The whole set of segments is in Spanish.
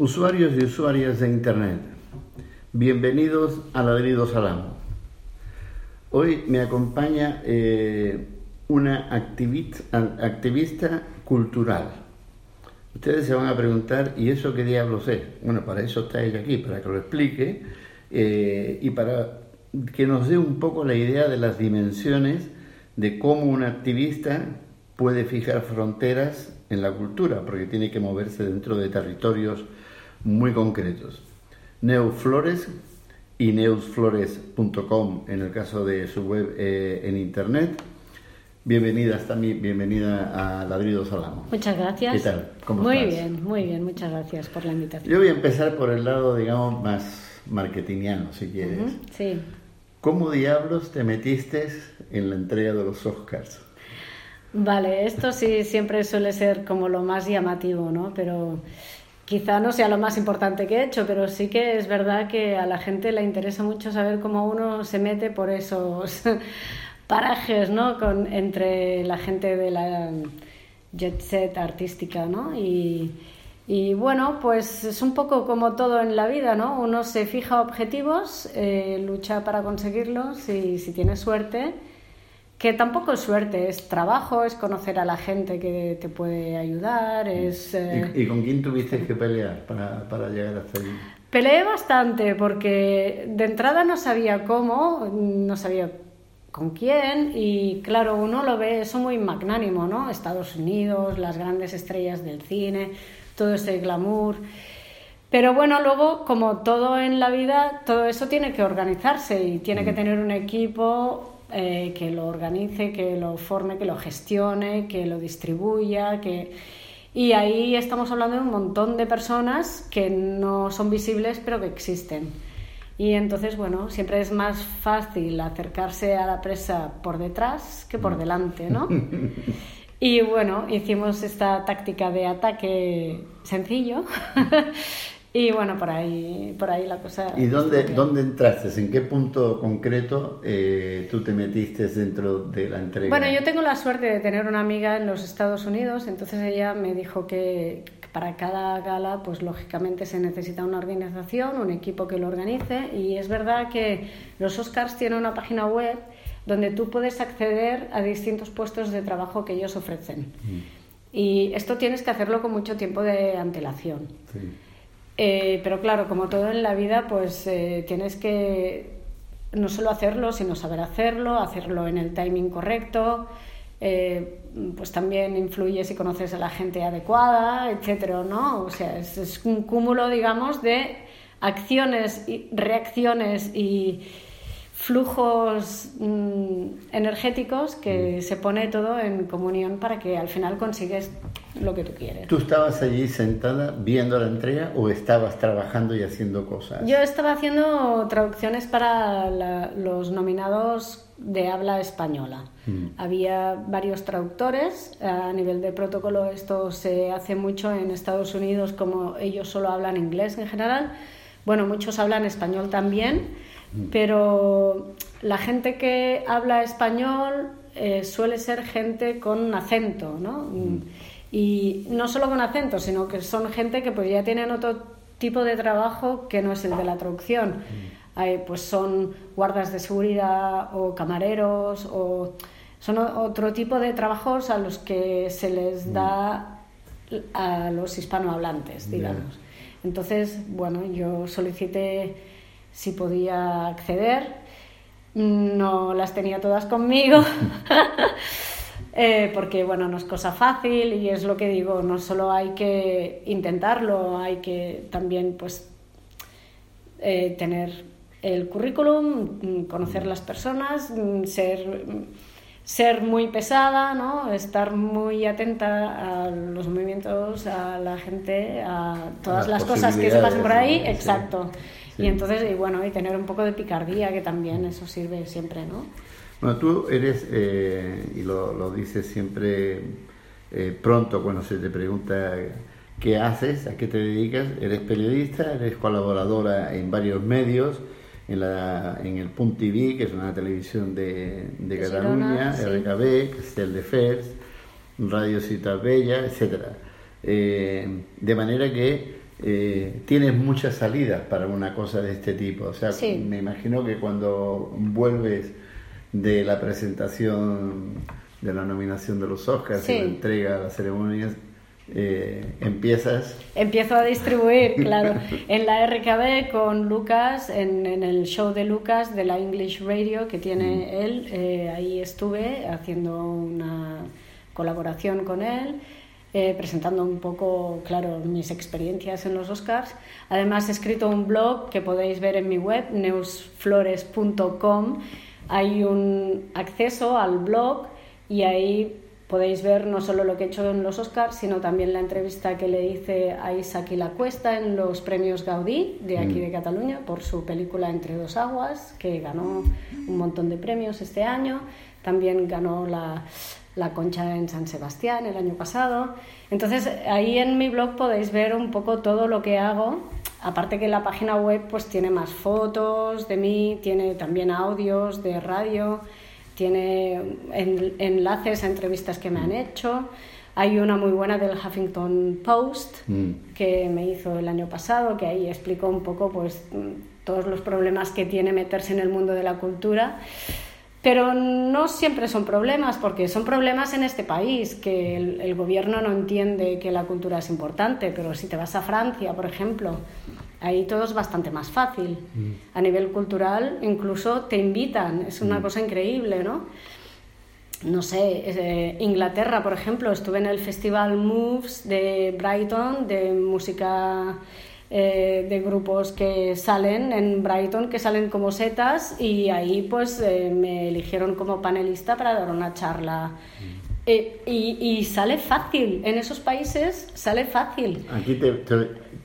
Usuarios y usuarias de Internet, bienvenidos a Ladridos al Amo. Hoy me acompaña eh, una activista, cultural. Ustedes se van a preguntar, ¿y eso qué diablos es? Bueno, para eso está ella aquí, para que lo explique eh, y para que nos dé un poco la idea de las dimensiones de cómo un activista puede fijar fronteras en la cultura, porque tiene que moverse dentro de territorios muy concretos. Neuflores y neusflores.com en el caso de su web eh, en internet. Bienvenida también, bienvenida a Ladridos Salamo. Muchas gracias. ¿Qué tal? ¿Cómo muy bien, muy bien, muchas gracias por la invitación. Yo voy a empezar por el lado, digamos, más marketingiano, si quieres. sí. ¿Cómo diablos te metiste en la entrega de los Oscars? Vale, esto sí siempre suele ser como lo más llamativo, ¿no? Pero quizá no sea lo más importante que he hecho, pero sí que es verdad que a la gente le interesa mucho saber cómo uno se mete por esos parajes, ¿no? Con, entre la gente de la jet set artística, ¿no? Y, y bueno, pues es un poco como todo en la vida, ¿no? Uno se fija objetivos, eh, lucha para conseguirlos y si tiene suerte, que tampoco es suerte, es trabajo, es conocer a la gente que te puede ayudar, es... Eh, ¿Y, con quién tuviste que pelear para, para llegar hasta allí? Peleé bastante porque de entrada no sabía cómo, no sabía con quién y claro, uno lo ve eso muy magnánimo, ¿no? Estados Unidos, las grandes estrellas del cine, todo ese glamour. Pero bueno, luego, como todo en la vida, todo eso tiene que organizarse y tiene que mm. tener un equipo eh, que lo organice, que lo forme, que lo gestione, que lo distribuya, que... Y ahí estamos hablando de un montón de personas que no son visibles pero que existen. Y entonces, bueno, siempre es más fácil acercarse a la presa por detrás que por mm. delante, ¿no? Y bueno, hicimos esta táctica de ataque sencillo Y bueno, por ahí, por ahí la cosa. ¿Y dónde, dónde entraste? ¿En qué punto concreto eh, tú te metiste dentro de la entrega? Bueno, yo tengo la suerte de tener una amiga en los Estados Unidos, entonces ella me dijo que para cada gala, pues lógicamente se necesita una organización, un equipo que lo organice, y es verdad que los Oscars tienen una página web donde tú puedes acceder a distintos puestos de trabajo que ellos ofrecen. Mm. Y esto tienes que hacerlo con mucho tiempo de antelación. Sí. Eh, pero claro, como todo en la vida, pues eh, tienes que no solo hacerlo, sino saber hacerlo, hacerlo en el timing correcto. Eh, pues también influye si conoces a la gente adecuada, etcétera, ¿no? O sea, es, es un cúmulo, digamos, de acciones y reacciones y, flujos mm, energéticos que mm. se pone todo en comunión para que al final consigues lo que tú quieres. ¿Tú estabas allí sentada viendo la entrega o estabas trabajando y haciendo cosas? Yo estaba haciendo traducciones para los nominados de habla española. Mm. Había varios traductores. A nivel de protocolo esto se hace mucho en Estados Unidos como ellos solo hablan inglés en general. Bueno, muchos hablan español también pero la gente que habla español eh, suele ser gente con acento, ¿no? Mm. Y no solo con acento, sino que son gente que pues ya tienen otro tipo de trabajo que no es el de la traducción. Mm. pues son guardas de seguridad o camareros o son otro tipo de trabajos a los que se les mm. da a los hispanohablantes, digamos. Entonces, bueno, yo solicité si podía acceder. No las tenía todas conmigo, eh, porque bueno, no es cosa fácil y es lo que digo, no solo hay que intentarlo, hay que también pues eh, tener el currículum, conocer las personas, ser, ser muy pesada, ¿no? estar muy atenta a los movimientos, a la gente, a todas las, cosas que se pasan por ahí. Exacto. Y entonces, y bueno, y tener un poco de picardía, que también eso sirve siempre, ¿no? Bueno, tú eres, eh, y lo, lo, dices siempre eh, pronto cuando se te pregunta qué haces, a qué te dedicas, eres periodista, eres colaboradora en varios medios, en, la, en el Punt TV, que es una televisión de, de, Cataluña, RKB, Castel de Fers, Radio Ciutat Bella, etc. Eh, de manera que eh, tienes muchas salidas para una cosa de este tipo. O sea, me imagino que cuando vuelves de la presentación de la nominación de los Oscars y la entrega a las ceremonias, eh, empiezas. Empiezo a distribuir, claro, en la RKB con Lucas, en, el show de Lucas de la English Radio que tiene mm. él. Eh, ahí estuve haciendo una colaboración con él. Eh, presentando un poco, claro, mis experiencias en los Oscars. Además, he escrito un blog que podéis ver en mi web, neusflores.com. Hay un acceso al blog y ahí podéis ver no solo lo que he hecho en los Oscars, sino también la entrevista que le hice a Isaac y la Cuesta en los premios Gaudí de aquí mm. de Cataluña por su película Entre dos aguas, que ganó un montón de premios este año. También ganó la, la Concha en San Sebastián el año pasado. Entonces, ahí en mi blog podéis ver un poco todo lo que hago. Aparte que la página web pues tiene más fotos de mí, tiene también audios de radio tiene enlaces a entrevistas que me han hecho. Hay una muy buena del Huffington Post mm. que me hizo el año pasado, que ahí explicó un poco pues, todos los problemas que tiene meterse en el mundo de la cultura. Pero no siempre son problemas, porque son problemas en este país, que el, el gobierno no entiende que la cultura es importante, pero si te vas a Francia, por ejemplo, Ahí todo es bastante más fácil. Mm. A nivel cultural, incluso te invitan, es una mm. cosa increíble, ¿no? No sé, eh, Inglaterra, por ejemplo, estuve en el Festival Moves de Brighton, de música eh, de grupos que salen en Brighton, que salen como setas, y ahí pues eh, me eligieron como panelista para dar una charla. Mm. y, sale fácil, en esos países sale fácil. Aquí te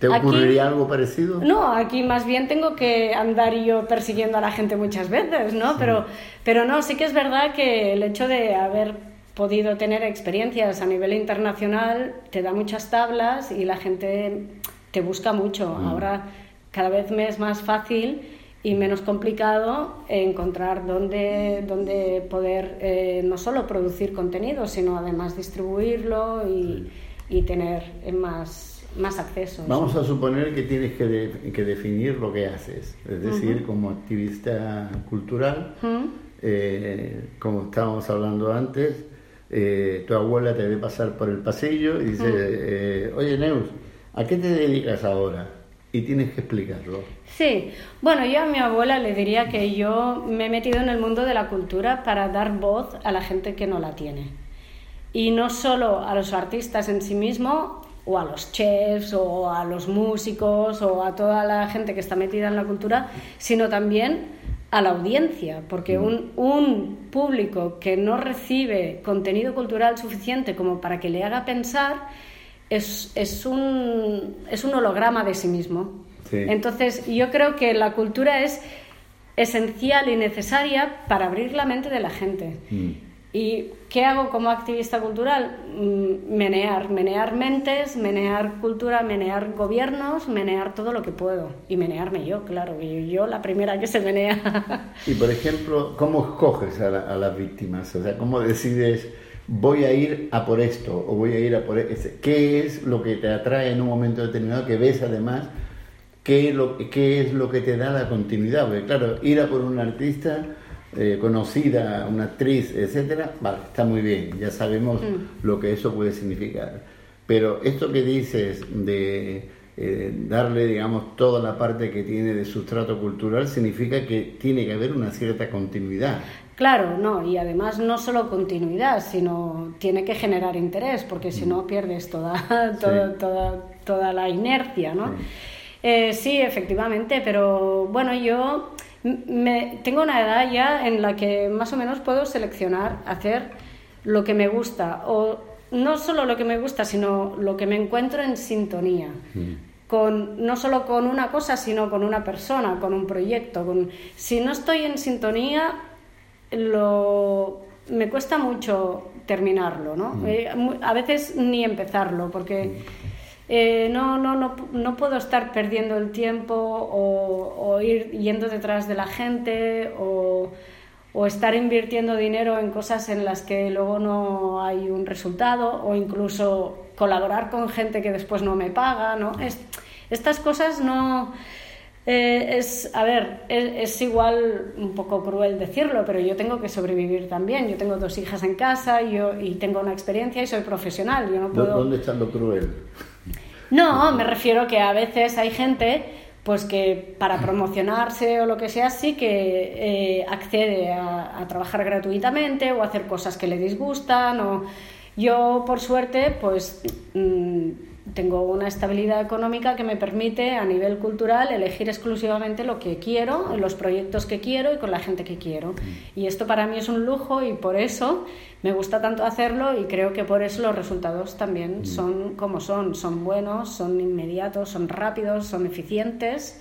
¿Te ocurriría algo parecido? No, aquí más bien tengo que andar yo persiguiendo a la gente muchas veces, ¿no? Pero, pero no, sí que es verdad que el hecho de haber podido tener experiencias a nivel internacional te da muchas tablas y la gente te busca mucho. Mm. Ahora cada vez me es más fácil y menos complicado encontrar dónde, dónde poder eh, no solo producir contenido, sino además distribuirlo y, y tener más más acceso. Vamos a suponer que tienes que, que, definir lo que haces, es decir, como activista cultural, eh, como estábamos hablando antes, eh, tu abuela te ve pasar por el pasillo y dice, oye Neus, ¿a qué te dedicas ahora? Y tienes que explicarlo. Sí, bueno, yo a mi abuela le diría que yo me he metido en el mundo de la cultura para dar voz a la gente que no la tiene. Y no solo a los artistas en sí mismos, o a los chefs o a los músicos o a toda la gente que está metida en la cultura, sino también a la audiencia, porque mm. un, un, público que no recibe contenido cultural suficiente como para que le haga pensar es, es, un, es un holograma de sí mismo. Entonces, yo creo que la cultura es esencial y necesaria para abrir la mente de la gente. Mm. ¿Y qué hago como activista cultural? Mm, menear, menear mentes, menear cultura, menear gobiernos, menear todo lo que puedo. Y menearme yo, claro, y yo la primera que se menea. Y por ejemplo, ¿cómo escoges a, las víctimas? O sea, ¿cómo decides voy a ir a por esto o voy a ir a por ese? ¿Qué es lo que te atrae en un momento determinado que ves además? ¿Qué es lo, qué es lo que te da la continuidad? Porque claro, ir a por un artista eh, conocida, una actriz, etcétera, vale, está muy bien, ya sabemos mm. lo que eso puede significar. Pero esto que dices de eh, darle, digamos, toda la parte que tiene de sustrato cultural significa que tiene que haber una cierta continuidad. Claro, no, y además no solo continuidad, sino tiene que generar interés, porque si no mm. pierdes toda, toda, toda, toda, la inercia, ¿no? Eh, sí, efectivamente, pero bueno, yo me, tengo una edad ya en la que más o menos puedo seleccionar, hacer lo que me gusta, o no solo lo que me gusta, sino lo que me encuentro en sintonía. Mm. Con, no solo con una cosa, sino con una persona, con un proyecto. Con... Si no estoy en sintonía, lo... me cuesta mucho terminarlo, ¿no? Mm. Eh, a veces ni empezarlo, porque... Eh, no, no, no, no, puedo estar perdiendo el tiempo o, ir yendo detrás de la gente o, o, estar invirtiendo dinero en cosas en las que luego no hay un resultado o incluso colaborar con gente que después no me paga, ¿no? Es, Estas cosas no... Eh, es, a ver, es, igual un poco cruel decirlo, pero yo tengo que sobrevivir también. Yo tengo dos hijas en casa yo, y tengo una experiencia y soy profesional. Yo no puedo... ¿Dónde está lo cruel? No, me refiero que a veces hay gente pues que para promocionarse o lo que sea sí que eh, accede a, trabajar gratuitamente o a hacer cosas que le disgustan o yo por suerte pues mm, tengo una estabilidad económica que me permite a nivel cultural elegir exclusivamente lo que quiero, los proyectos que quiero y con la gente que quiero. Mm. Y esto para mí es un lujo y por eso me gusta tanto hacerlo y creo que por eso los resultados también mm. son como son, son buenos, son inmediatos, son rápidos, son eficientes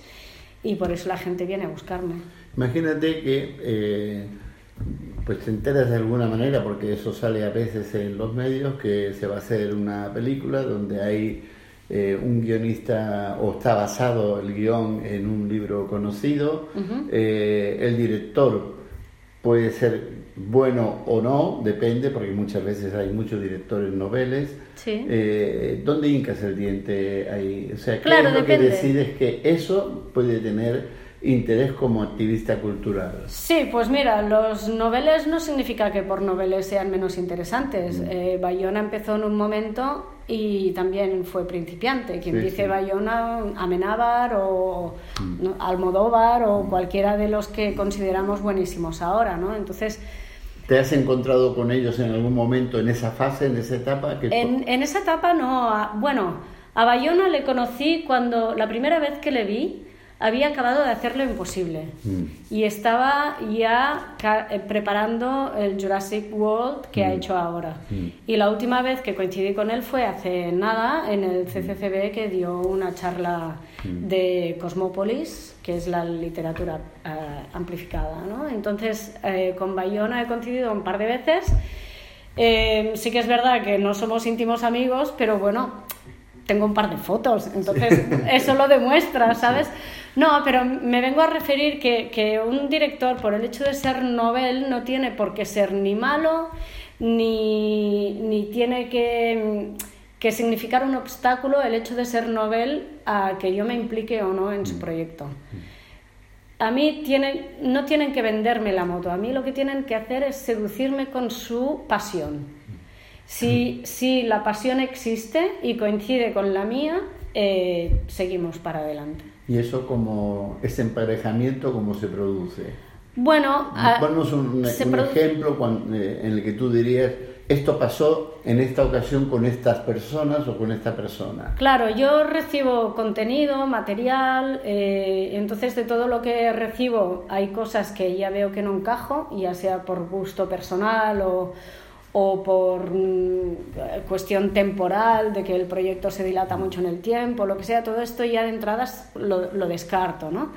y por eso la gente viene a buscarme. Imagínate que eh, pues te enteras de alguna manera, porque eso sale a veces en los medios, que se va a hacer una película donde hay eh, un guionista, o está basado el guion en un libro conocido, eh, el director puede ser bueno o no, depende, porque muchas veces hay muchos directores noveles. Eh, ¿Dónde hincas el diente ahí? O sea, ¿qué es lo que decides que eso puede tener interés como activista cultural? Sí, pues mira, los noveles no significa que por noveles sean menos interesantes. Mm. Eh, Bayona empezó en un momento y también fue principiante. Quien dice Bayona, Amenábar o mm. Almodóvar o mm. cualquiera de los que consideramos buenísimos ahora, ¿no? Entonces... ¿Te has encontrado con ellos en algún momento en esa fase, en esa etapa? En, en esa etapa no. Bueno, a Bayona le conocí cuando la primera vez que le vi había acabado de hacer lo imposible mm. y estaba ya eh, preparando el Jurassic World que ha mm. hecho ahora. Mm. Y la última vez que coincidí con él fue hace nada en el CCCB que dio una charla de Cosmópolis, que es la literatura eh, amplificada. ¿no? Entonces, eh, con Bayona he coincidido un par de veces. sí que es verdad que no somos íntimos amigos, pero bueno, tengo un par de fotos, entonces eso lo demuestra, ¿sabes? No, pero me vengo a referir que, que, un director, por el hecho de ser novel, no tiene por qué ser ni malo, ni, ni tiene que, que, significar un obstáculo el hecho de ser novel a que yo me implique o no en su mm. proyecto. A mí tienen, no tienen que venderme la moto, a mí lo que tienen que hacer es seducirme con su pasión. Si, mm. si la pasión existe y coincide con la mía, eh, seguimos para adelante. ¿Y eso como ese emparejamiento cómo se produce? Bueno, ponnos un, ejemplo eh, en el que tú dirías esto pasó en esta ocasión con estas personas o con esta persona. Claro, yo recibo contenido, material, eh, entonces de todo lo que recibo hay cosas que ya veo que no encajo, ya sea por gusto personal o, o por mm, cuestión temporal, de que el proyecto se dilata mucho en el tiempo, lo que sea, todo esto ya de entradas lo, lo descarto, ¿no?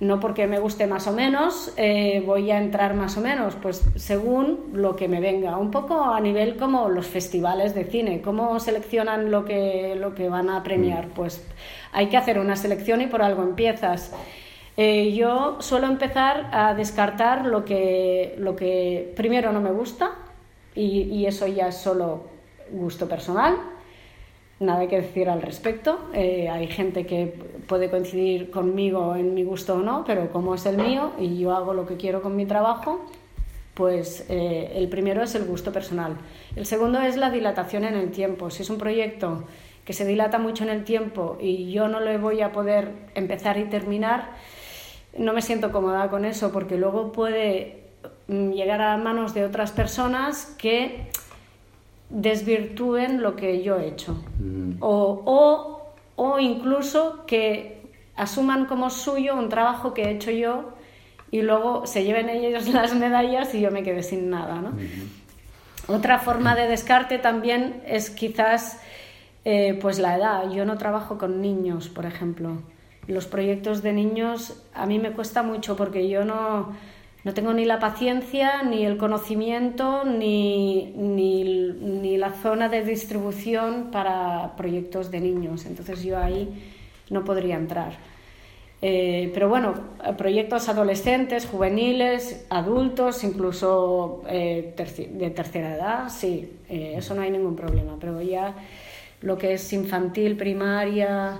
No porque me guste más o menos, eh, voy a entrar más o menos, pues según lo que me venga. Un poco a nivel como los festivales de cine, ¿cómo seleccionan lo que, lo que van a premiar? Mm. Pues hay que hacer una selección y por algo empiezas. Eh, yo suelo empezar a descartar lo que, lo que primero no me gusta, y, eso ya es solo gusto personal, nada que decir al respecto. Eh, hay gente que puede coincidir conmigo en mi gusto o no, pero como es el mío y yo hago lo que quiero con mi trabajo, pues eh, el primero es el gusto personal. El segundo es la dilatación en el tiempo. Si es un proyecto que se dilata mucho en el tiempo y yo no le voy a poder empezar y terminar, no me siento cómoda con eso porque luego puede llegar a manos de otras personas que desvirtúen lo que yo he hecho. Mm. O, o, o, incluso que asuman como suyo un trabajo que he hecho yo y luego se lleven ellos las medallas y yo me quede sin nada. ¿no? Otra forma de descarte también es quizás eh, pues la edad. Yo no trabajo con niños, por ejemplo. Los proyectos de niños a mí me cuesta mucho porque yo no no tengo ni la paciencia, ni el conocimiento, ni, ni, la zona de distribución para proyectos de niños. Entonces yo ahí no podría entrar. Eh, pero bueno, proyectos adolescentes, juveniles, adultos, incluso eh, de tercera edad, sí, eh, eso no hay ningún problema. Pero ya lo que es infantil, primaria.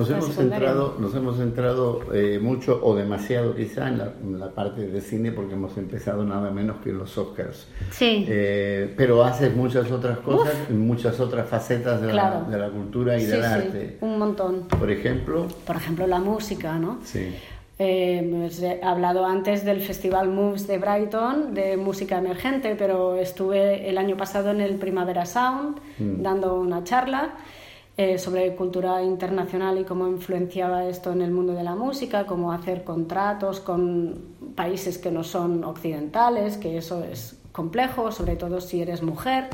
Nos la hemos secundaria. centrado, nos hemos centrado eh, mucho o demasiado quizá en la, en la parte de cine porque hemos empezado nada menos que en los Oscars. Sí. Eh, pero haces muchas otras cosas, en muchas otras facetas de, Claro. la, de la cultura y sí, del sí, arte. un montón. Por ejemplo, Por ejemplo, la música, ¿no? sí. Eh, pues, he hablado antes del Festival Moves de Brighton de música emergente, pero estuve el año pasado en el Primavera Sound Mm. dando una charla eh, sobre cultura internacional y cómo influenciaba esto en el mundo de la música, cómo hacer contratos con países que no son occidentales, que eso es complejo, sobre todo si eres mujer.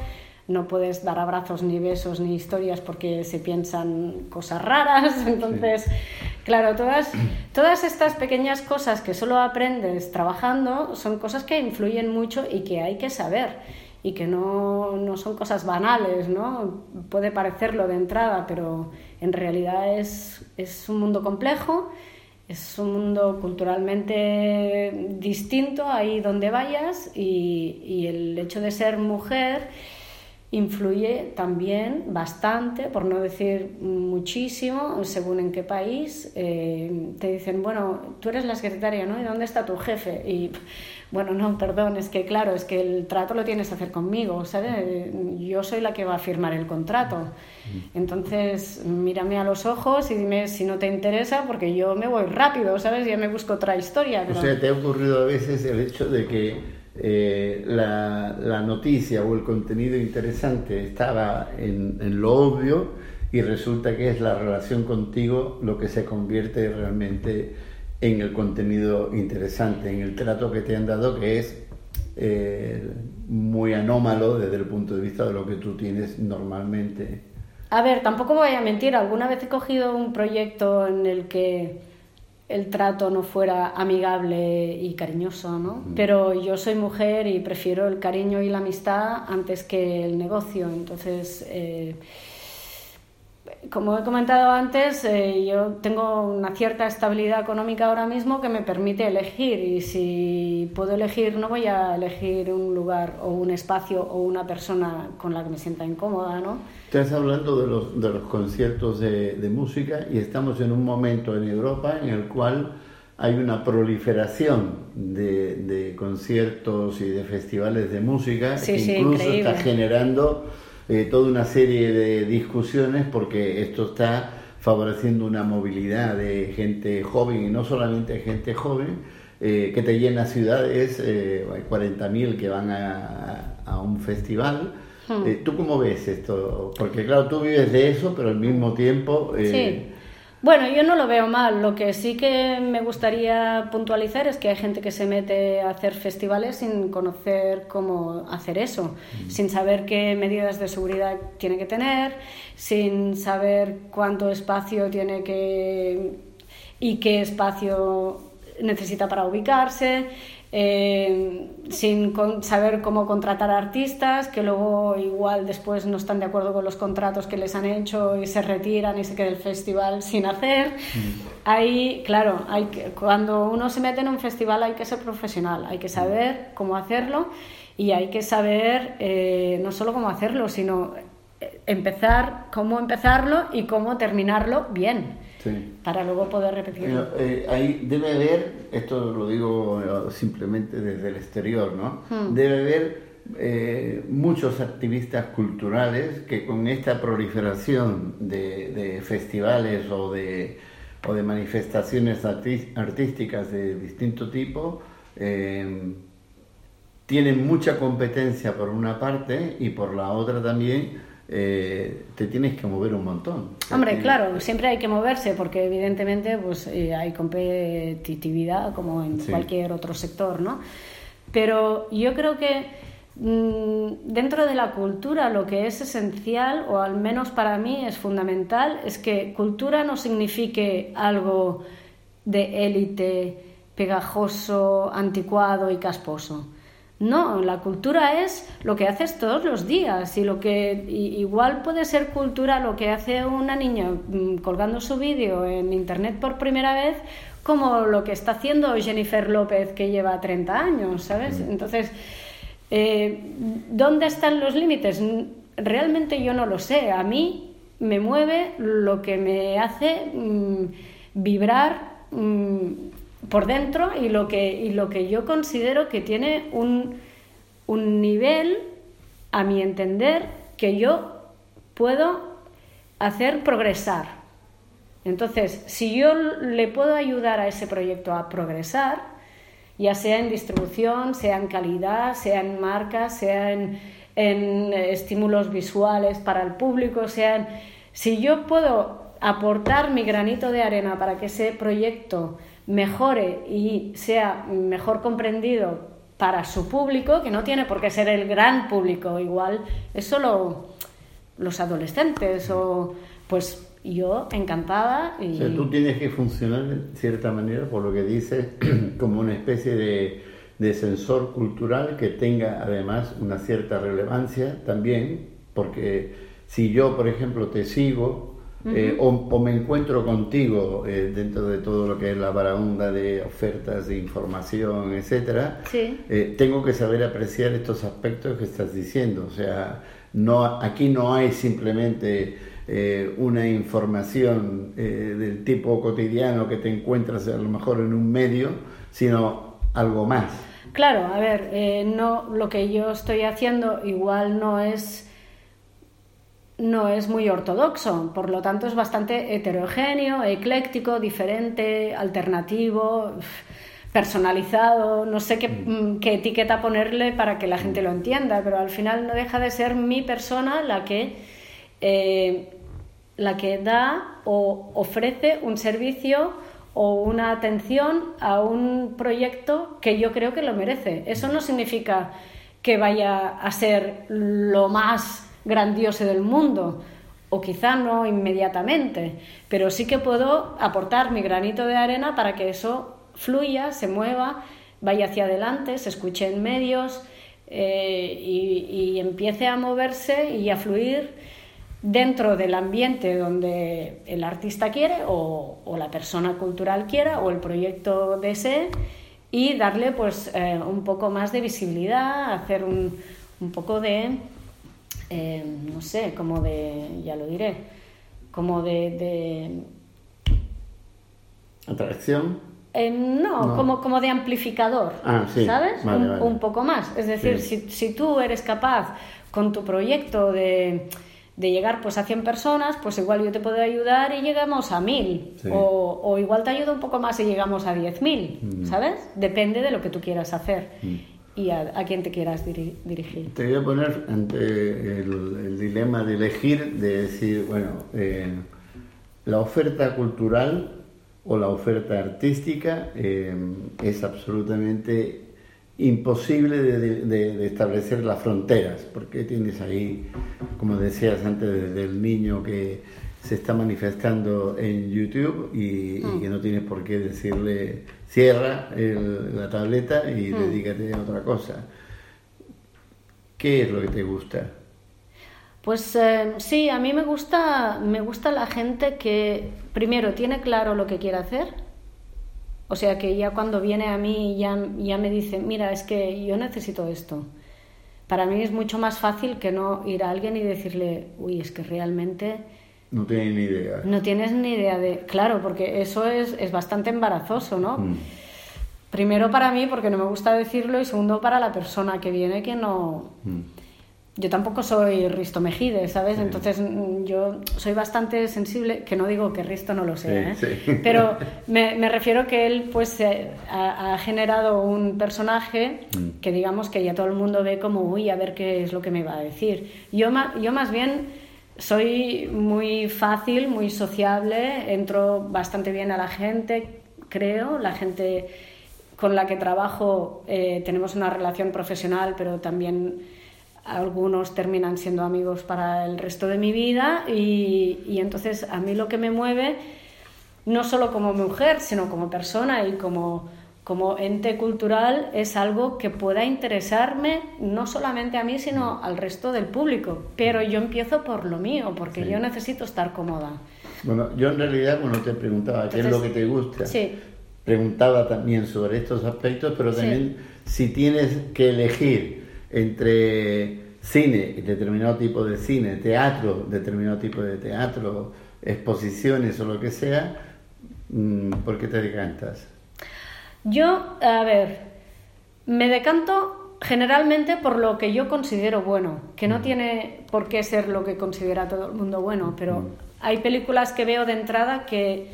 No puedes dar abrazos ni besos ni historias porque se piensan cosas raras. Entonces, claro, todas, todas estas pequeñas cosas que solo aprendes trabajando son cosas que influyen mucho y que hay que saber y que no, no son cosas banales, ¿no? Puede parecerlo de entrada, pero en realidad es, es un mundo complejo, es un mundo culturalmente distinto ahí donde vayas y, y el hecho de ser mujer influye también bastante, por no decir muchísimo, según en qué país. Eh, te dicen, bueno, tú eres la secretaria, ¿no? ¿Y dónde está tu jefe? Y bueno, no, perdón, es que claro, es que el trato lo tienes que hacer conmigo, ¿sabes? Yo soy la que va a firmar el contrato. Entonces, mírame a los ojos y dime si no te interesa, porque yo me voy rápido, ¿sabes? Ya me busco otra historia. O pero- sea, ¿te ha ocurrido a veces el hecho de que eh, la, la noticia o el contenido interesante estaba en, lo obvio y resulta que es la relación contigo lo que se convierte realmente en el contenido interesante, en el trato que te han dado que es eh, muy anómalo desde el punto de vista de lo que tú tienes normalmente? A ver, tampoco voy a mentir, alguna vez he cogido un proyecto en el que el trato no fuera amigable y cariñoso, ¿no? Pero yo soy mujer y prefiero el cariño y la amistad antes que el negocio, entonces... eh, como he comentado antes, eh, yo tengo una cierta estabilidad económica ahora mismo que me permite elegir y si puedo elegir no voy a elegir un lugar o un espacio o una persona con la que me sienta incómoda, ¿no? Estás hablando de los, de los conciertos de, de música y estamos en un momento en Europa en el cual hay una proliferación de, de conciertos y de festivales de música Sí, que sí, incluso increíble. está generando eh, toda una serie de discusiones porque esto está favoreciendo una movilidad de gente joven y no solamente gente joven eh, que te llena ciudades, eh, hay 40.000 que van a, a un festival. Hmm. Eh, ¿Tú cómo ves esto? Porque claro, tú vives de eso, pero al mismo tiempo... eh, Sí. Bueno, yo no lo veo mal. Lo que sí que me gustaría puntualizar es que hay gente que se mete a hacer festivales sin conocer cómo hacer eso, sin saber qué medidas de seguridad tiene que tener, sin saber cuánto espacio tiene que y qué espacio necesita para ubicarse, eh, sin con- saber cómo contratar artistas, que luego igual después no están de acuerdo con los contratos que les han hecho y se retiran y se queda el festival sin hacer. Ahí, claro, hay que, cuando uno se mete en un festival hay que ser profesional, hay que saber cómo hacerlo y hay que saber eh, no solo cómo hacerlo, sino eh, empezar, cómo empezarlo y cómo terminarlo bien, sí. para luego poder repetirlo. Eh, ahí debe haber, esto lo digo eh, simplemente desde el exterior, ¿no? Hmm. Debe haber eh, muchos activistas culturales que con esta proliferación de, de festivales o de, o de manifestaciones artísticas de distinto tipo, eh, tienen mucha competencia por una parte y por la otra también eh, te tienes que mover un montón. Hombre, Tienes- claro, siempre hay que moverse porque evidentemente pues, eh, hay competitividad como en Sí. cualquier otro sector, ¿no? Pero yo creo que mm, dentro de la cultura lo que es esencial, o al menos para mí es fundamental, es que cultura no signifique algo de élite, pegajoso, anticuado y casposo. No, la cultura es lo que haces todos los días y lo que igual puede ser cultura lo que hace una niña mm, colgando su vídeo en internet por primera vez como lo que está haciendo Jennifer López que lleva 30 años, ¿sabes? Entonces, eh, ¿dónde están los límites? Realmente yo no lo sé. A mí me mueve, lo que me hace mm, vibrar mm, por dentro y lo, que, y lo que yo considero que tiene un, un nivel, a mi entender, que yo puedo hacer progresar. Entonces, si yo le puedo ayudar a ese proyecto a progresar, ya sea en distribución, sea en calidad, sea en marcas, sea en, estímulos visuales para el público, sea si yo puedo aportar mi granito de arena para que ese proyecto mejore y sea mejor comprendido para su público, que no tiene por qué ser el gran público, igual es solo los adolescentes o pues yo encantada. Y... Tú tienes que funcionar de cierta manera, por lo que dices, como una especie de, de sensor cultural que tenga además una cierta relevancia también, porque si yo, por ejemplo, te sigo, eh, o, me encuentro contigo eh, dentro de todo lo que es la barahunda de ofertas de información, etcétera, eh, tengo que saber apreciar estos aspectos que estás diciendo. O sea, no, aquí no hay simplemente una información del tipo cotidiano que te encuentras a lo mejor en un medio, sino algo más. Claro, a ver, no, lo que yo estoy haciendo igual no es no es muy ortodoxo, por lo tanto es bastante heterogéneo, ecléctico, diferente, alternativo, personalizado, no sé qué, mm. qué, etiqueta ponerle para que la gente lo entienda, pero al final no deja de ser mi persona la que, eh, la que da o ofrece un servicio o una atención a un proyecto que yo creo que lo merece. Eso no significa que vaya a ser lo más grandioso del mundo, o quizá no inmediatamente, pero sí que puedo aportar mi granito de arena para que eso fluya, se mueva, vaya hacia adelante, se escuche en medios eh, y, empiece a moverse y a fluir dentro del ambiente donde el artista quiere o, la persona cultural quiera o el proyecto desee y darle pues eh, un poco más de visibilidad, hacer un, un poco de eh, no sé, como de, ya lo diré, como de... ¿Atracción? Eh, no, Como, como de amplificador, ah, ¿sabes? un, poco más. Es decir, si, si, tú eres capaz con tu proyecto de, de, llegar pues a 100 personas, pues igual yo te puedo ayudar y llegamos a 1000. O, o, igual te ayudo un poco más y llegamos a 10.000, mm. ¿sabes? Depende de lo que tú quieras hacer. Mm y a, a quien te quieras dirigir. Te voy a poner ante el, dilema de elegir, de decir, bueno, eh, la oferta cultural o la oferta artística eh, es absolutamente imposible de, de, establecer las fronteras, porque tienes ahí, como decías antes, desde el niño que se está manifestando en YouTube y, mm. que no tienes por qué decirle cierra la tableta y mm. dedícate a otra cosa. ¿Qué es lo que te gusta? Pues eh, sí, a mí me gusta, me gusta la gente que primero tiene claro lo que quiere hacer. O sea que ya cuando viene a mí ya, ya me dice, mira, es que yo necesito esto. Para mí es mucho más fácil que no ir a alguien y decirle, uy, es que realmente no tienes ni idea. No tienes ni idea de... Claro, porque eso es, es bastante embarazoso, ¿no? Mm. Primero para mí, porque no me gusta decirlo, y segundo para la persona que viene que no... Mm. Yo tampoco soy Risto Mejide, ¿sabes? Entonces mm, yo soy bastante sensible, que no digo que Risto no lo sea, ¿eh? pero me, me, refiero que él pues ha, ha, generado un personaje que digamos que ya todo el mundo ve como, uy, a ver qué es lo que me va a decir. Yo, yo más bien soy muy fácil, muy sociable, entro bastante bien a la gente, creo. La gente con la que trabajo eh, tenemos una relación profesional, pero también algunos terminan siendo amigos para el resto de mi vida y, y entonces a mí lo que me mueve, no solo como mujer, sino como persona y como como ente cultural es algo que pueda interesarme no solamente a mí, sino al resto del público. Pero yo empiezo por lo mío, porque yo necesito estar cómoda. Bueno, yo en realidad cuando te preguntaba qué es lo que te gusta, preguntaba también sobre estos aspectos, pero también si tienes que elegir entre cine, determinado tipo de cine, teatro, determinado tipo de teatro, exposiciones o lo que sea, mm, ¿por qué te decantas? Yo, a ver, me decanto generalmente por lo que yo considero bueno, que no mm. tiene por qué ser lo que considera todo el mundo bueno, pero mm. hay películas que veo de entrada que,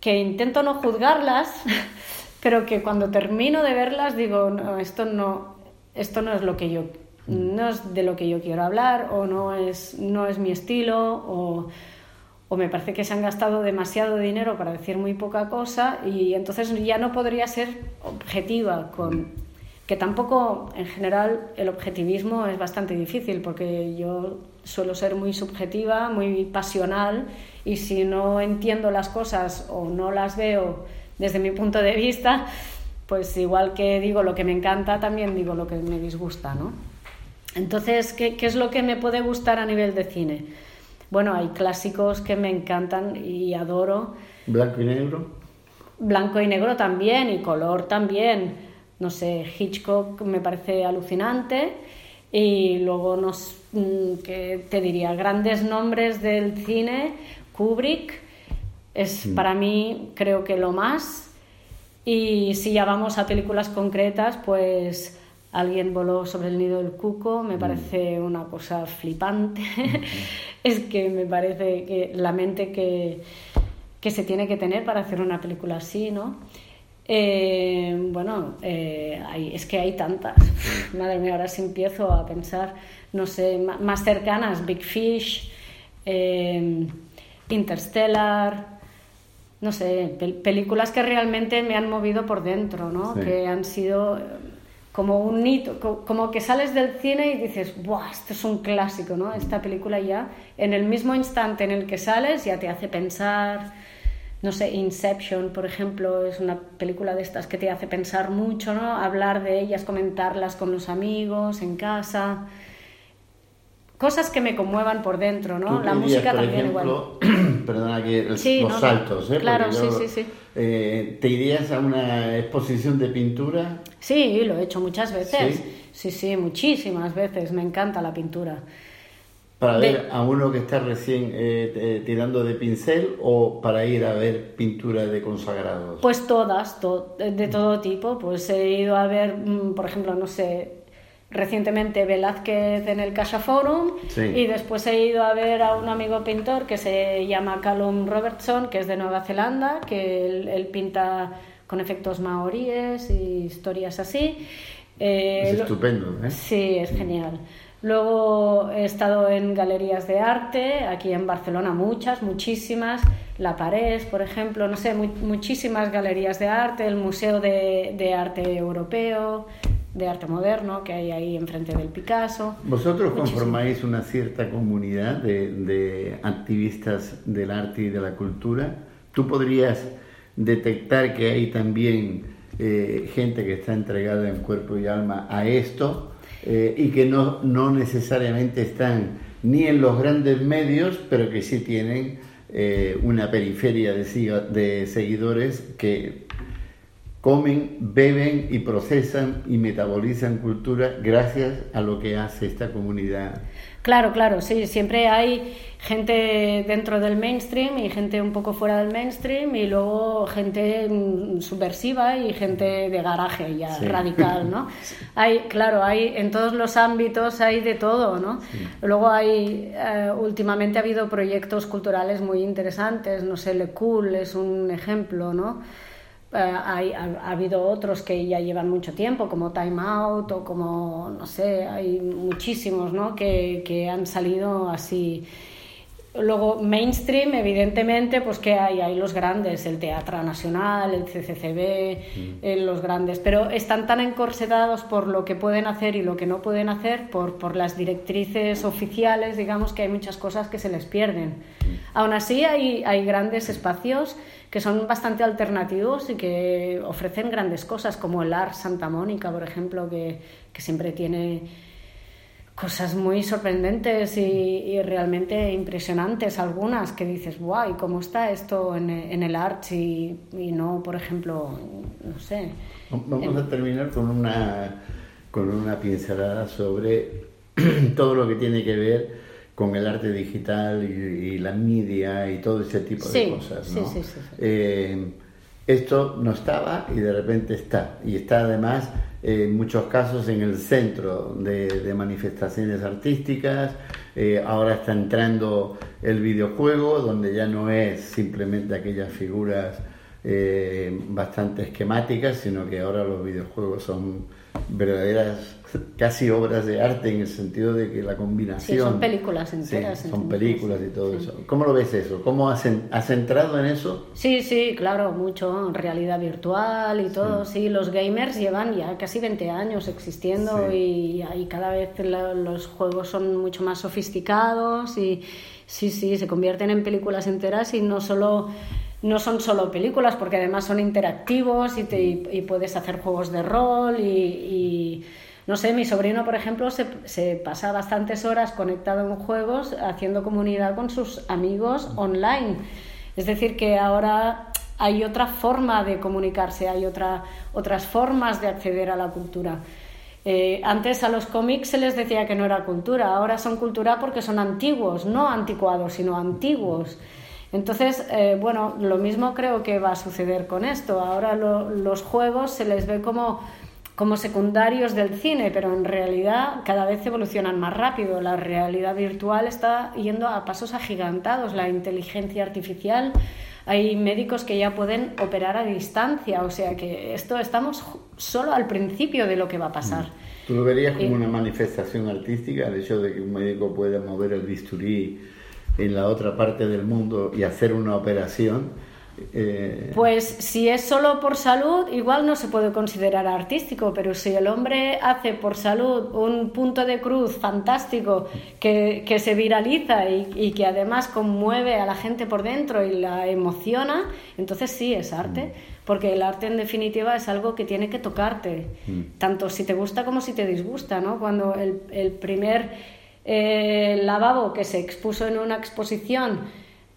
que intento no juzgarlas, pero que cuando termino de verlas digo, no, esto no, esto no es lo que yo no es de lo que yo quiero hablar o no es, no es mi estilo o, o, me parece que se han gastado demasiado dinero para decir muy poca cosa y entonces ya no podría ser objetiva con que tampoco en general el objetivismo es bastante difícil porque yo suelo ser muy subjetiva, muy pasional y si no entiendo las cosas o no las veo desde mi punto de vista, pues igual que digo lo que me encanta, también digo lo que me disgusta, ¿no? Entonces, ¿qué, es lo que me puede gustar a nivel de cine? Bueno, hay clásicos que me encantan y adoro. ¿Blanco y negro? Blanco y negro también, y color también. No sé, Hitchcock me parece alucinante. Y luego, nos, mm, que te diría, grandes nombres del cine, Kubrick es para mí creo que lo más. Y si ya vamos a películas concretas, pues alguien voló sobre el nido del cuco, me mm. parece una cosa flipante. es que me parece que la mente que, que, se tiene que tener para hacer una película así, ¿no? Eh, bueno, eh, es que hay tantas. Madre mía, ahora sí empiezo a pensar, no sé, más cercanas, Big Fish, eh, Interstellar, no sé, películas que realmente me han movido por dentro, ¿no? Que han sido como un hito, como que sales del cine y dices, ¡buah! Esto es un clásico, ¿no? Esta película ya, en el mismo instante en el que sales, ya te hace pensar. No sé, Inception, por ejemplo, es una película de estas que te hace pensar mucho, ¿no? Hablar de ellas, comentarlas con los amigos, en casa cosas que me conmuevan por dentro, ¿no? La música también igual. Perdona aquí los saltos, ¿eh? Claro, sí, sí, sí. Eh, ¿Te irías a una exposición de pintura? Sí, lo he hecho muchas veces. Sí, sí, muchísimas veces. Me encanta la pintura. ¿Para ver a uno que está recién eh, tirando de pincel o para ir a ver pintura de consagrados? Pues todas, de todo tipo. Pues he ido a ver, mm, por ejemplo, no sé, recientemente Velázquez en el Casa Forum y después he ido a ver a un amigo pintor que se llama Callum Robertson, que es de Nueva Zelanda, que él, pinta con efectos maoríes y historias así. Eh, es estupendo, ¿eh? Sí, es genial. Luego he estado en galerías de arte, aquí en Barcelona muchas, muchísimas, La Pared, por ejemplo, no sé, muchísimas galerías de arte, el Museo de, de Arte Europeo, de arte moderno que hay ahí enfrente del Picasso. ¿Vosotros conformáis una cierta comunidad de, activistas del arte y de la cultura? ¿Tú podrías detectar que hay también eh, gente que está entregada en cuerpo y alma a esto eh, y que no, no necesariamente están ni en los grandes medios, pero que sí tienen eh, una periferia de, de seguidores que comen, beben y procesan y metabolizan cultura gracias a lo que hace esta comunidad. Claro, claro, sí, siempre hay gente dentro del mainstream y gente un poco fuera del mainstream y luego gente mm, subversiva y gente de garaje ya radical, ¿no? Hay, claro, hay en todos los ámbitos hay de todo, ¿no? Luego hay eh, últimamente ha habido proyectos culturales muy interesantes, no sé, Le Cool es un ejemplo, ¿no? Eh, ha, habido otros que ya llevan mucho tiempo, como Time Out o como, no sé, hay muchísimos ¿no? que, que han salido así. Luego, mainstream, evidentemente, pues que hay, hay los grandes, el Teatro Nacional, el CCCB, mm. eh, los grandes, pero están tan encorsetados por lo que pueden hacer y lo que no pueden hacer, por, por las directrices oficiales, digamos que hay muchas cosas que se les pierden. Mm. Aún así, hay, hay grandes espacios que son bastante alternativos y que ofrecen grandes cosas, como el Art Santa Mónica, por ejemplo, que, que siempre tiene cosas muy sorprendentes y, realmente impresionantes, algunas que dices, guau, ¿y cómo está esto en, en el art y, y, no, por ejemplo, no sé? Vamos a terminar con una, con una pincelada sobre todo lo que tiene que ver con el arte digital y, la media y todo ese tipo de cosas. ¿no? Sí, sí, eh, esto no estaba y de repente está. Y está además en muchos casos en el centro de, manifestaciones artísticas. Eh, ahora está entrando el videojuego, donde ya no es simplemente aquellas figuras eh, bastante esquemáticas, sino que ahora los videojuegos son verdaderas casi obras de arte en el sentido de que la combinación... Sí, son películas enteras. son películas y todo eso. ¿Cómo lo ves eso? ¿Cómo has, has, entrado en eso? Sí, sí, claro, mucho, realidad virtual y todo. Sí, los gamers llevan ya casi 20 años existiendo y, y, cada vez los juegos son mucho más sofisticados y sí, sí, se convierten en películas enteras y no solo no son solo películas, porque además son interactivos y, te, y, puedes hacer juegos de rol y, no sé, mi sobrino, por ejemplo, se, se, pasa bastantes horas conectado en juegos haciendo comunidad con sus amigos online. Es decir, que ahora hay otra forma de comunicarse, hay otra, otras formas de acceder a la cultura. Eh, antes a los cómics se les decía que no era cultura, ahora son cultura porque son antiguos, no anticuados, sino antiguos. Entonces, eh, bueno, lo mismo creo que va a suceder con esto. Ahora los juegos se les ve como, como secundarios del cine, pero en realidad cada vez evolucionan más rápido. La realidad virtual está yendo a pasos agigantados. La inteligencia artificial, hay médicos que ya pueden operar a distancia. O sea que esto estamos solo al principio de lo que va a pasar. ¿Tú lo verías como una manifestación artística, el hecho de que un médico pueda mover el bisturí? en la otra parte del mundo y hacer una operación. Eh, pues si es solo por salud, igual no se puede considerar artístico, pero si el hombre hace por salud un punto de cruz fantástico que, que se viraliza y, y, que además conmueve a la gente por dentro y la emociona, entonces sí es arte, mm. porque el arte en definitiva es algo que tiene que tocarte, mm. tanto si te gusta como si te disgusta, ¿no? Cuando el, el primer el lavabo que se expuso en una exposición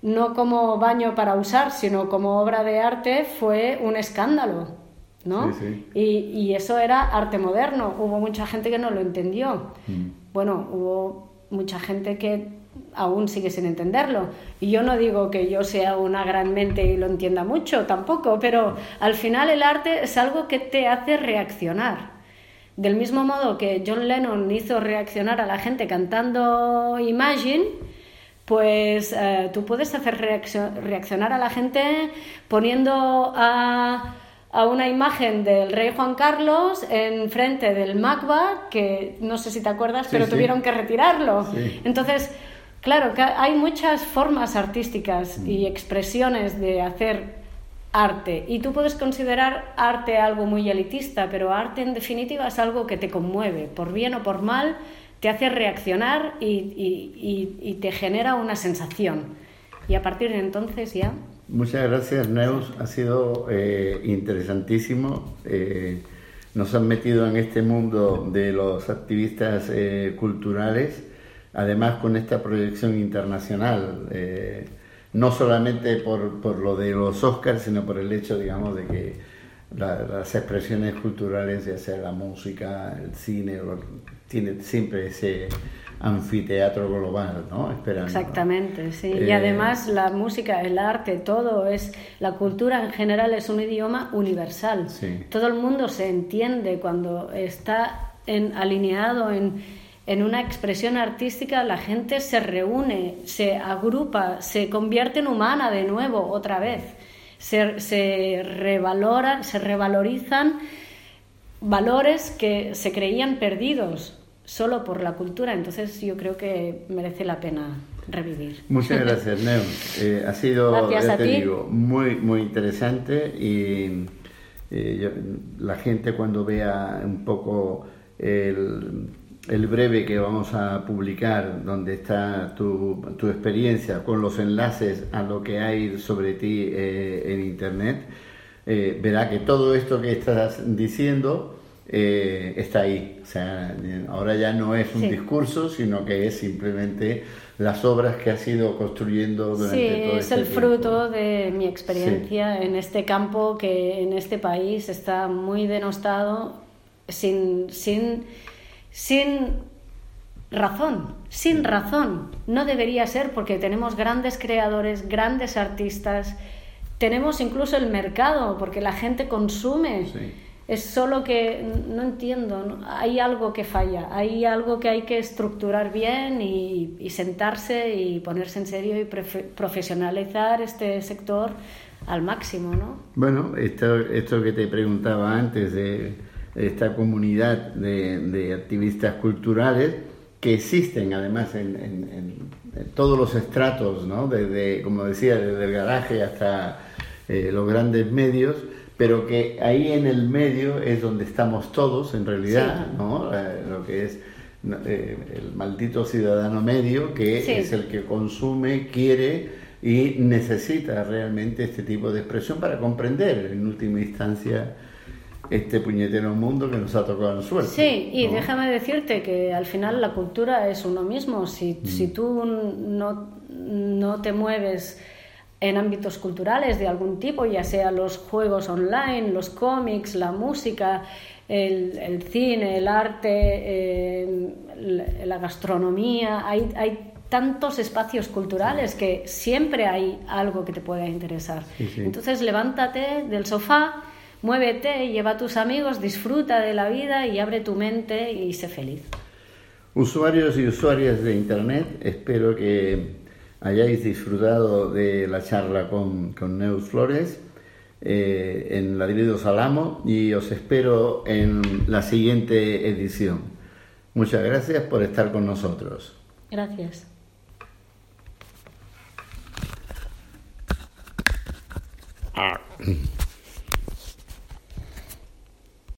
no como baño para usar, sino como obra de arte, fue un escándalo, ¿no? Y, eso era arte moderno. Hubo mucha gente que no lo entendió. Mm. Bueno, hubo mucha gente que aún sigue sin entenderlo. Y yo no digo que yo sea una gran mente y lo entienda mucho, tampoco, pero al final el arte es algo que te hace reaccionar. Del mismo modo que John Lennon hizo reaccionar a la gente cantando Imagine, pues eh, tú puedes hacer reaccionar a la gente poniendo a, una imagen del rey Juan Carlos en frente del Macba, que no sé si te acuerdas, pero tuvieron que retirarlo. Entonces, claro, hay muchas formas artísticas y expresiones de hacer arte. Y tú puedes considerar arte algo muy elitista, pero arte en definitiva es algo que te conmueve, por bien o por mal, te hace reaccionar y, te genera una sensación. Y a partir de entonces ya... Muchas gracias, Neus. Ha sido eh, interesantísimo. Eh, nos han metido en este mundo de los activistas eh, culturales, además con esta proyección internacional no solamente por, por, lo de los Oscars, sino por el hecho, digamos, de que las expresiones culturales, ya sea la música, el cine, tiene siempre ese anfiteatro global, ¿no? Esperando, Exactamente, sí. y eh, además la música, el arte, todo es, la cultura en general es un idioma universal. Todo el mundo se entiende cuando está en, alineado en en una expresión artística la gente se reúne, se agrupa, se convierte en humana de nuevo, otra vez. Se, se revaloran, se revalorizan valores que se creían perdidos solo por la cultura. Entonces yo creo que merece la pena revivir. Muchas gracias, Neo. Eh, ha sido, te digo, muy, muy interesante y eh, la gente cuando vea un poco el el breve que vamos a publicar, donde está tu, tu experiencia con los enlaces a lo que hay sobre ti eh, en Internet, eh, verá que todo esto que estás diciendo eh, está ahí. O sea, ahora ya no es un discurso, sino que es simplemente las obras que has ido construyendo durante sí, todo es el fruto de mi experiencia en este campo que en este país está muy denostado sin, sin sin razón, sin razón. No debería ser porque tenemos grandes creadores, grandes artistas, tenemos incluso el mercado porque la gente consume. Es solo que no entiendo, hay algo que falla, hay algo que hay que estructurar bien y, sentarse y ponerse en serio y profesionalizar este sector al máximo, ¿no? Bueno, esto, esto que te preguntaba antes de esta comunidad de, activistas culturales que existen además en, todos los estratos, ¿no? Desde, como decía, desde el garaje hasta eh, los grandes medios pero que ahí en el medio es donde estamos todos, en realidad, ¿no? Eh, lo que es eh, el maldito ciudadano medio, que es el que consume, quiere y necesita realmente este tipo de expresión para comprender, en última instancia, este puñetero mundo que nos ha tocado en suerte. Sí, y déjame decirte que al final la cultura es uno mismo. Si, si mm. tú no, no te mueves en ámbitos culturales de algún tipo, ya sea los juegos online, los cómics, la música, el, cine, el arte, eh, la gastronomía. Hay, hay, tantos espacios culturales que siempre hay algo que te pueda interesar. Entonces levántate del sofá, muévete, lleva a tus amigos, disfruta de la vida y abre tu mente y sé feliz. Usuarios y usuarias de Internet, espero que hayáis disfrutado de la charla con, con Neus Flores eh, en Ladrido Salamo y os espero en la siguiente edición. Muchas gracias por estar con nosotros. Gracias. Ah.